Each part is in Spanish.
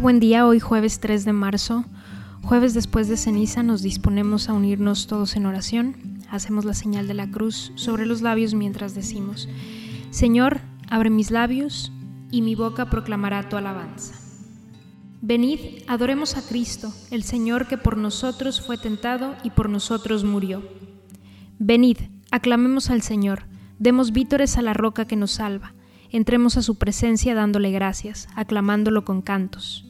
Buen día. Hoy jueves 3 de marzo, jueves después de ceniza, nos disponemos a unirnos todos en oración. Hacemos la señal de la cruz sobre los labios mientras decimos, Señor, abre mis labios y mi boca proclamará tu alabanza. Venid, adoremos a Cristo, el Señor que por nosotros fue tentado y por nosotros murió. Venid, aclamemos al Señor, demos vítores a la roca que nos salva entremos a su presencia dándole gracias, aclamándolo con cantos.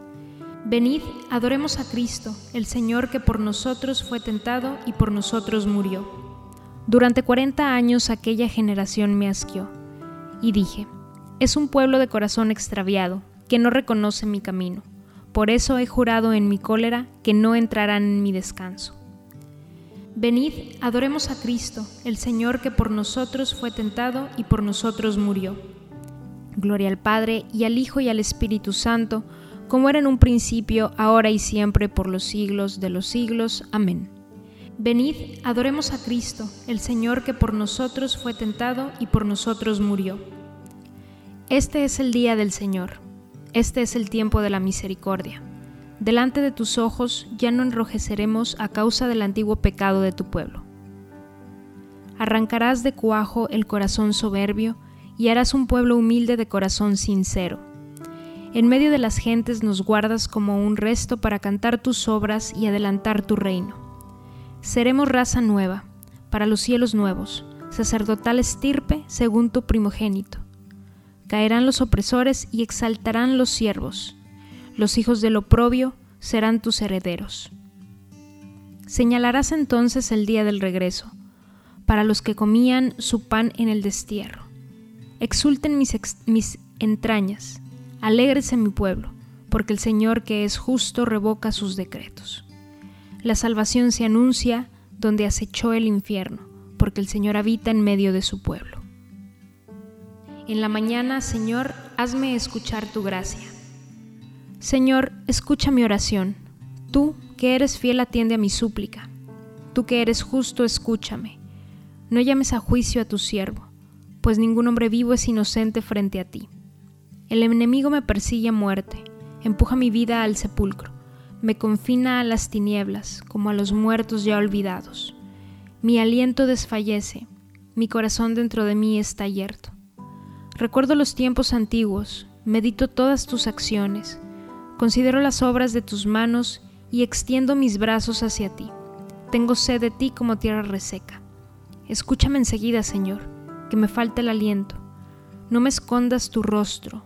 Venid, adoremos a Cristo, el Señor que por nosotros fue tentado y por nosotros murió. Durante cuarenta años aquella generación me asqueó, y dije, es un pueblo de corazón extraviado, que no reconoce mi camino. Por eso he jurado en mi cólera que no entrarán en mi descanso. Venid, adoremos a Cristo, el Señor que por nosotros fue tentado y por nosotros murió. Gloria al Padre y al Hijo y al Espíritu Santo, como era en un principio, ahora y siempre, por los siglos de los siglos. Amén. Venid, adoremos a Cristo, el Señor que por nosotros fue tentado y por nosotros murió. Este es el día del Señor, este es el tiempo de la misericordia. Delante de tus ojos ya no enrojeceremos a causa del antiguo pecado de tu pueblo. Arrancarás de cuajo el corazón soberbio y harás un pueblo humilde de corazón sincero en medio de las gentes nos guardas como un resto para cantar tus obras y adelantar tu reino. Seremos raza nueva, para los cielos nuevos, sacerdotal estirpe según tu primogénito. Caerán los opresores y exaltarán los siervos. Los hijos del oprobio serán tus herederos. Señalarás entonces el día del regreso, para los que comían su pan en el destierro. Exulten mis, mis entrañas Alégrese mi pueblo, porque el Señor que es justo revoca sus decretos. La salvación se anuncia donde acechó el infierno, porque el Señor habita en medio de su pueblo. En la mañana, Señor, hazme escuchar tu gracia. Señor, escucha mi oración. Tú, que eres fiel, atiende a mi súplica. Tú que eres justo, escúchame. No llames a juicio a tu siervo, pues ningún hombre vivo es inocente frente a ti. El enemigo me persigue a muerte, empuja mi vida al sepulcro, me confina a las tinieblas como a los muertos ya olvidados. Mi aliento desfallece, mi corazón dentro de mí está yerto. Recuerdo los tiempos antiguos, medito todas tus acciones, considero las obras de tus manos y extiendo mis brazos hacia ti. Tengo sed de ti como tierra reseca. Escúchame enseguida, Señor, que me falta el aliento. No me escondas tu rostro,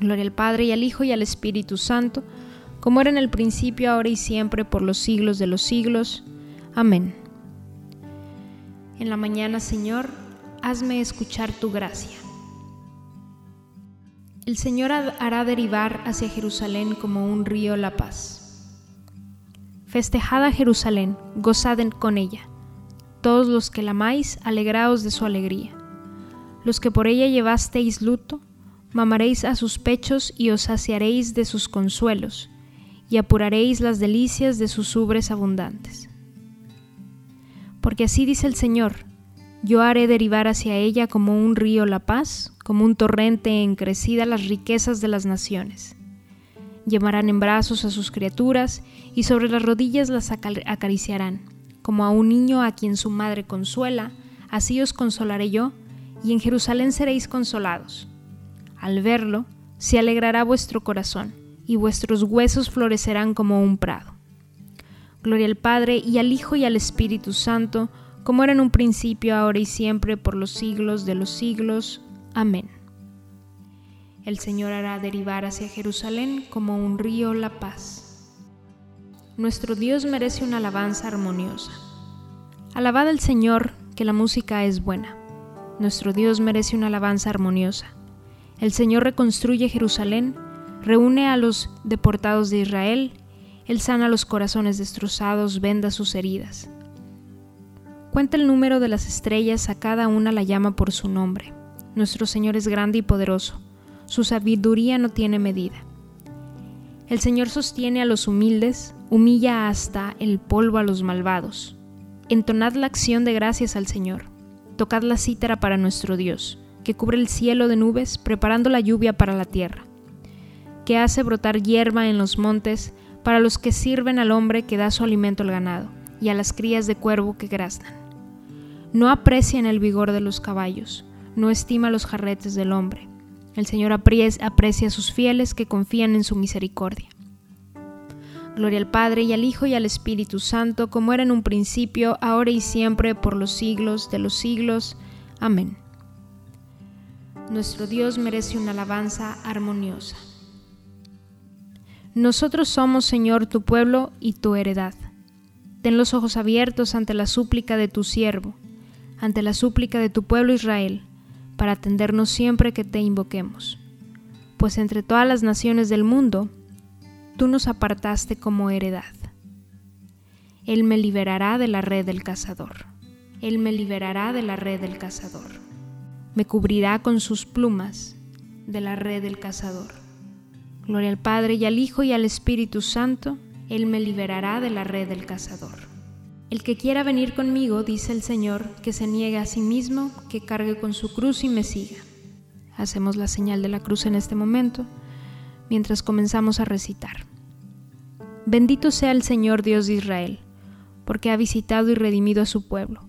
Gloria al Padre y al Hijo y al Espíritu Santo, como era en el principio, ahora y siempre, por los siglos de los siglos. Amén. En la mañana, Señor, hazme escuchar tu gracia. El Señor hará derivar hacia Jerusalén como un río la paz. Festejad Jerusalén, gozad con ella. Todos los que la amáis, alegraos de su alegría. Los que por ella llevasteis luto, mamaréis a sus pechos y os saciaréis de sus consuelos, y apuraréis las delicias de sus ubres abundantes. Porque así dice el Señor, yo haré derivar hacia ella como un río la paz, como un torrente en crecida las riquezas de las naciones. Llevarán en brazos a sus criaturas y sobre las rodillas las acariciarán, como a un niño a quien su madre consuela, así os consolaré yo, y en Jerusalén seréis consolados. Al verlo, se alegrará vuestro corazón, y vuestros huesos florecerán como un prado. Gloria al Padre y al Hijo y al Espíritu Santo, como era en un principio, ahora y siempre, por los siglos de los siglos. Amén. El Señor hará derivar hacia Jerusalén como un río la paz. Nuestro Dios merece una alabanza armoniosa. Alabad al Señor, que la música es buena. Nuestro Dios merece una alabanza armoniosa. El Señor reconstruye Jerusalén, reúne a los deportados de Israel, Él sana los corazones destrozados, venda sus heridas. Cuenta el número de las estrellas, a cada una la llama por su nombre. Nuestro Señor es grande y poderoso, su sabiduría no tiene medida. El Señor sostiene a los humildes, humilla hasta el polvo a los malvados. Entonad la acción de gracias al Señor, tocad la cítara para nuestro Dios, que cubre el cielo de nubes, preparando la lluvia para la tierra, que hace brotar hierba en los montes para los que sirven al hombre que da su alimento al ganado, y a las crías de cuervo que graznan no aprecian el vigor de los caballos, no estima los jarretes del hombre. El Señor aprecia a sus fieles que confían en su misericordia. Gloria al Padre y al Hijo y al Espíritu Santo, como era en un principio, ahora y siempre, por los siglos de los siglos. Amén. Nuestro Dios merece una alabanza armoniosa. Nosotros somos, Señor, tu pueblo y tu heredad. Ten los ojos abiertos ante la súplica de tu siervo ante la súplica de tu pueblo Israel, para atendernos siempre que te invoquemos. Pues entre todas las naciones del mundo, tú nos apartaste como heredad. Él me liberará de la red del cazador. Él me liberará de la red del cazador. Me cubrirá con sus plumas de la red del cazador. Gloria al Padre y al Hijo y al Espíritu Santo, Él me liberará de la red del cazador. El que quiera venir conmigo, dice el Señor, que se niegue a sí mismo, que cargue con su cruz y me siga. Hacemos la señal de la cruz en este momento, mientras comenzamos a recitar. Bendito sea el Señor Dios de Israel, porque ha visitado y redimido a su pueblo,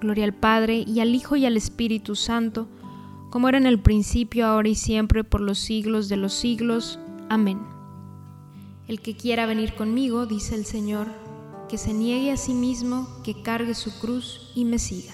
Gloria al Padre y al Hijo y al Espíritu Santo, como era en el principio, ahora y siempre, por los siglos de los siglos. Amén. El que quiera venir conmigo, dice el Señor, que se niegue a sí mismo, que cargue su cruz y me siga.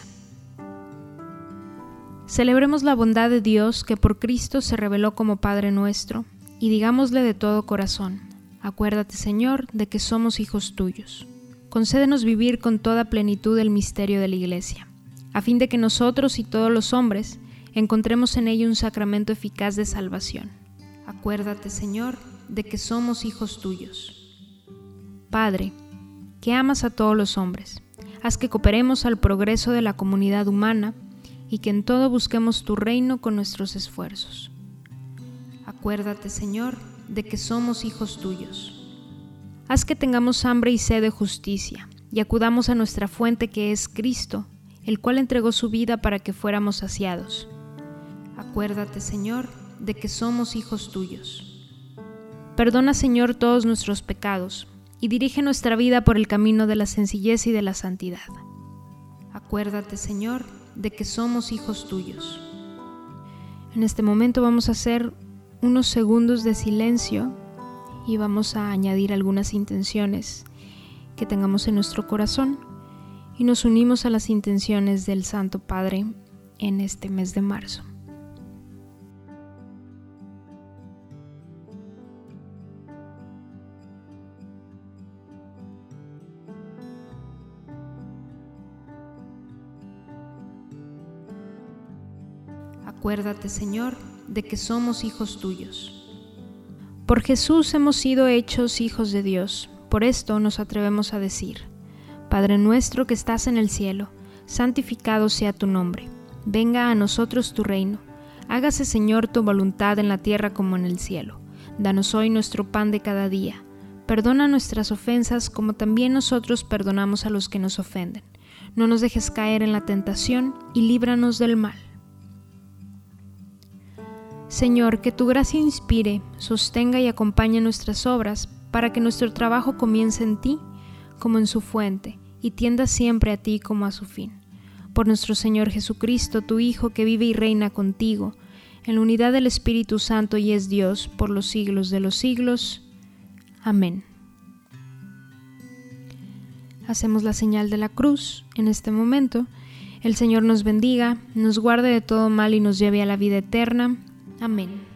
Celebremos la bondad de Dios que por Cristo se reveló como Padre nuestro, y digámosle de todo corazón, acuérdate Señor de que somos hijos tuyos. Concédenos vivir con toda plenitud el misterio de la Iglesia, a fin de que nosotros y todos los hombres encontremos en ella un sacramento eficaz de salvación. Acuérdate Señor de que somos hijos tuyos. Padre, que amas a todos los hombres, haz que cooperemos al progreso de la comunidad humana, y que en todo busquemos tu reino con nuestros esfuerzos. Acuérdate, Señor, de que somos hijos tuyos. Haz que tengamos hambre y sed de justicia, y acudamos a nuestra fuente que es Cristo, el cual entregó su vida para que fuéramos saciados. Acuérdate, Señor, de que somos hijos tuyos. Perdona, Señor, todos nuestros pecados, y dirige nuestra vida por el camino de la sencillez y de la santidad. Acuérdate, Señor, de que somos hijos tuyos. En este momento vamos a hacer unos segundos de silencio y vamos a añadir algunas intenciones que tengamos en nuestro corazón y nos unimos a las intenciones del Santo Padre en este mes de marzo. Acuérdate, Señor, de que somos hijos tuyos. Por Jesús hemos sido hechos hijos de Dios, por esto nos atrevemos a decir, Padre nuestro que estás en el cielo, santificado sea tu nombre, venga a nosotros tu reino, hágase Señor tu voluntad en la tierra como en el cielo. Danos hoy nuestro pan de cada día. Perdona nuestras ofensas como también nosotros perdonamos a los que nos ofenden. No nos dejes caer en la tentación y líbranos del mal. Señor, que tu gracia inspire, sostenga y acompañe nuestras obras, para que nuestro trabajo comience en ti como en su fuente, y tienda siempre a ti como a su fin. Por nuestro Señor Jesucristo, tu Hijo, que vive y reina contigo, en la unidad del Espíritu Santo y es Dios por los siglos de los siglos. Amén. Hacemos la señal de la cruz en este momento. El Señor nos bendiga, nos guarde de todo mal y nos lleve a la vida eterna. Amén.